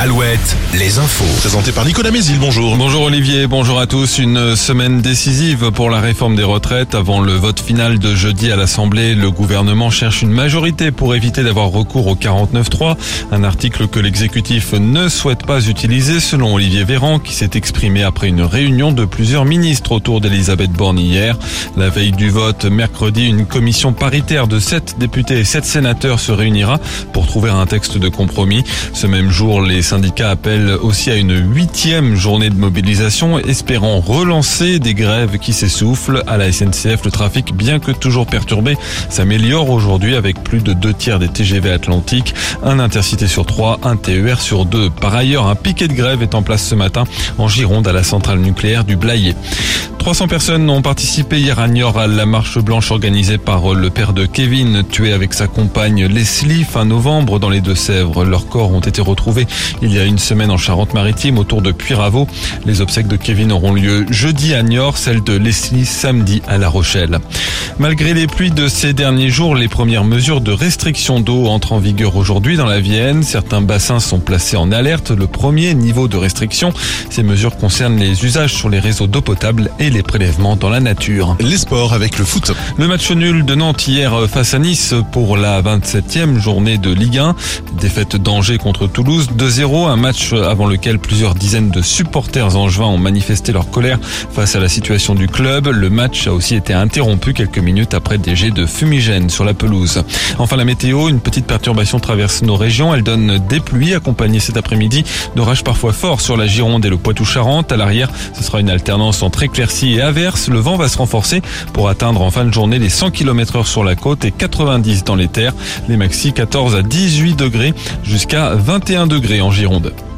al Alouette, les infos. Présenté par Nicolas Mézil, bonjour. Bonjour Olivier, bonjour à tous. Une semaine décisive pour la réforme des retraites. Avant le vote final de jeudi à l'Assemblée, le gouvernement cherche une majorité pour éviter d'avoir recours au 49.3. Un article que l'exécutif ne souhaite pas utiliser selon Olivier Véran qui s'est exprimé après une réunion de plusieurs ministres autour d'Elisabeth Borne hier. La veille du vote, mercredi, une commission paritaire de 7 députés et 7 sénateurs se réunira pour trouver un texte de compromis. Ce même jour, les syndicats appellent aussi à une huitième journée de mobilisation, espérant relancer des grèves qui s'essoufflent. À la SNCF, le trafic, bien que toujours perturbé, s'améliore aujourd'hui avec plus de deux tiers des TGV Atlantiques, un intercité sur trois, un TER sur deux. Par ailleurs, un piquet de grève est en place ce matin en Gironde à la centrale nucléaire du Blayet. 300 personnes ont participé hier à Niort à la marche blanche organisée par le père de Kevin, tué avec sa compagne Leslie fin novembre dans les Deux-Sèvres. Leurs corps ont été retrouvés il y a une semaine en Charente-Maritime autour de Puyraveau. Les obsèques de Kevin auront lieu jeudi à Niort, celle de Leslie samedi à La Rochelle. Malgré les pluies de ces derniers jours, les premières mesures de restriction d'eau entrent en vigueur aujourd'hui dans la Vienne. Certains bassins sont placés en alerte. Le premier niveau de restriction, ces mesures concernent les usages sur les réseaux d'eau potable et les prélèvements dans la nature. Les sports avec le foot. Le match nul de Nantes hier face à Nice pour la 27e journée de Ligue 1. Défaite d'Angers contre Toulouse 2-0, un match avant lequel plusieurs dizaines de supporters angevins ont manifesté leur colère face à la situation du club. Le match a aussi été interrompu quelques minutes après des jets de fumigène sur la pelouse. Enfin la météo, une petite perturbation traverse nos régions. Elle donne des pluies accompagnées cet après-midi d'orages parfois forts sur la Gironde et le Poitou-Charentes. À l'arrière, ce sera une alternance entre éclaircies et averses. Le vent va se renforcer pour atteindre en fin de journée les 100 km heure sur la côte et 90 dans les terres. Les maxi 14 à 18 degrés jusqu'à 21 degrés en Gironde. it